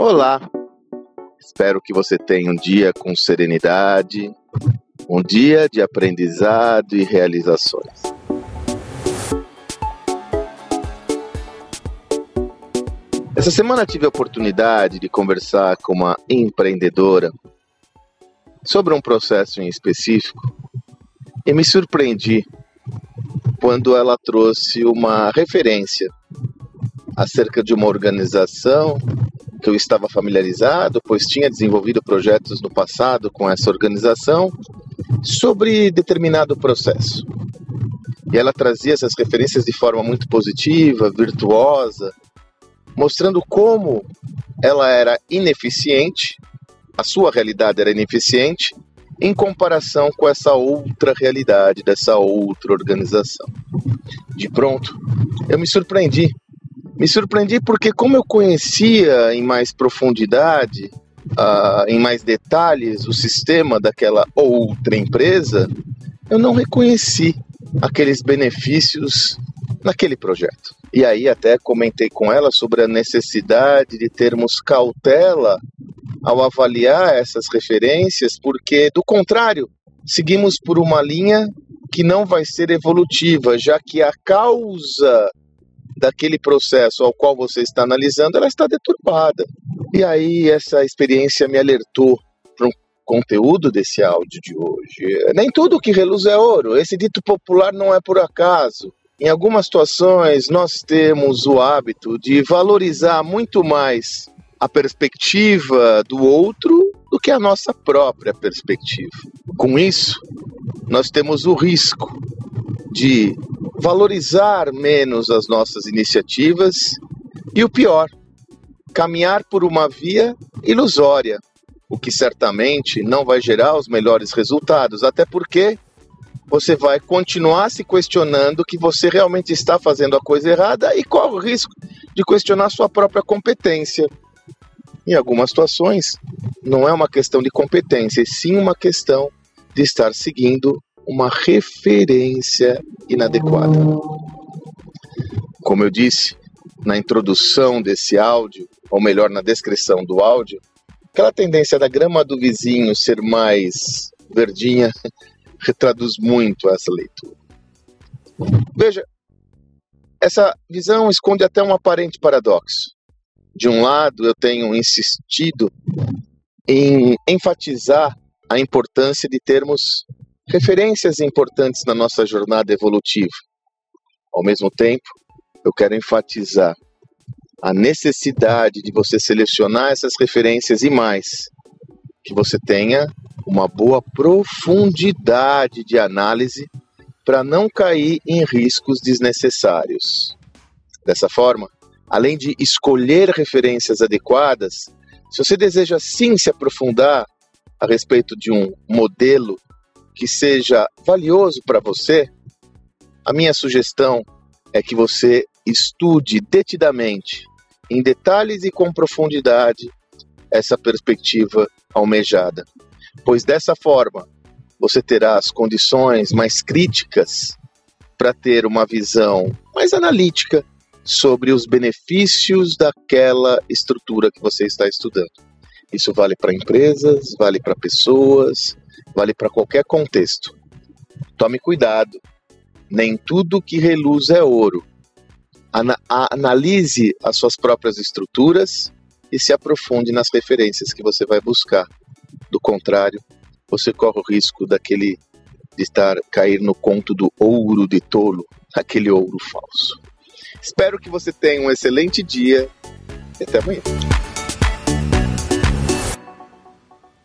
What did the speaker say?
Olá! Espero que você tenha um dia com serenidade, um dia de aprendizado e realizações. Essa semana tive a oportunidade de conversar com uma empreendedora sobre um processo em específico e me surpreendi quando ela trouxe uma referência acerca de uma organização que eu estava familiarizado, pois tinha desenvolvido projetos no passado com essa organização sobre determinado processo. E ela trazia essas referências de forma muito positiva, virtuosa, mostrando como ela era ineficiente, a sua realidade era ineficiente, em comparação com essa outra realidade, dessa outra organização. De pronto, eu me surpreendi. Me surpreendi porque, como eu conhecia em mais profundidade, uh, em mais detalhes, o sistema daquela outra empresa, eu não reconheci aqueles benefícios naquele projeto. E aí até comentei com ela sobre a necessidade de termos cautela ao avaliar essas referências, porque do contrário, seguimos por uma linha que não vai ser evolutiva, já que a causa daquele processo ao qual você está analisando, ela está deturbada. E aí essa experiência me alertou para um conteúdo desse áudio de hoje. Nem tudo que reluz é ouro. Esse dito popular não é por acaso. Em algumas situações, nós temos o hábito de valorizar muito mais a perspectiva do outro do que a nossa própria perspectiva. Com isso, nós temos o risco de valorizar menos as nossas iniciativas e o pior, caminhar por uma via ilusória, o que certamente não vai gerar os melhores resultados, até porque você vai continuar se questionando que você realmente está fazendo a coisa errada e qual o risco de questionar sua própria competência. Em algumas situações, não é uma questão de competência, e sim uma questão de estar seguindo uma referência inadequada. Como eu disse na introdução desse áudio, ou melhor, na descrição do áudio, aquela tendência da grama do vizinho ser mais verdinha retraduz muito essa leitura. Veja, essa visão esconde até um aparente paradoxo. De um lado, eu tenho insistido em enfatizar a importância de termos referências importantes na nossa jornada evolutiva. Ao mesmo tempo, eu quero enfatizar a necessidade de você selecionar essas referências e mais, que você tenha uma boa profundidade de análise para não cair em riscos desnecessários. Dessa forma, além de escolher referências adequadas, se você deseja sim se aprofundar a respeito de um modelo que seja valioso para você, a minha sugestão é que você estude detidamente, em detalhes e com profundidade, essa perspectiva almejada pois dessa forma você terá as condições mais críticas para ter uma visão mais analítica sobre os benefícios daquela estrutura que você está estudando. Isso vale para empresas, vale para pessoas, vale para qualquer contexto. Tome cuidado, nem tudo que reluz é ouro. Ana analise as suas próprias estruturas e se aprofunde nas referências que você vai buscar. Do contrário, você corre o risco daquele de estar cair no conto do ouro de tolo, aquele ouro falso. Espero que você tenha um excelente dia e até amanhã.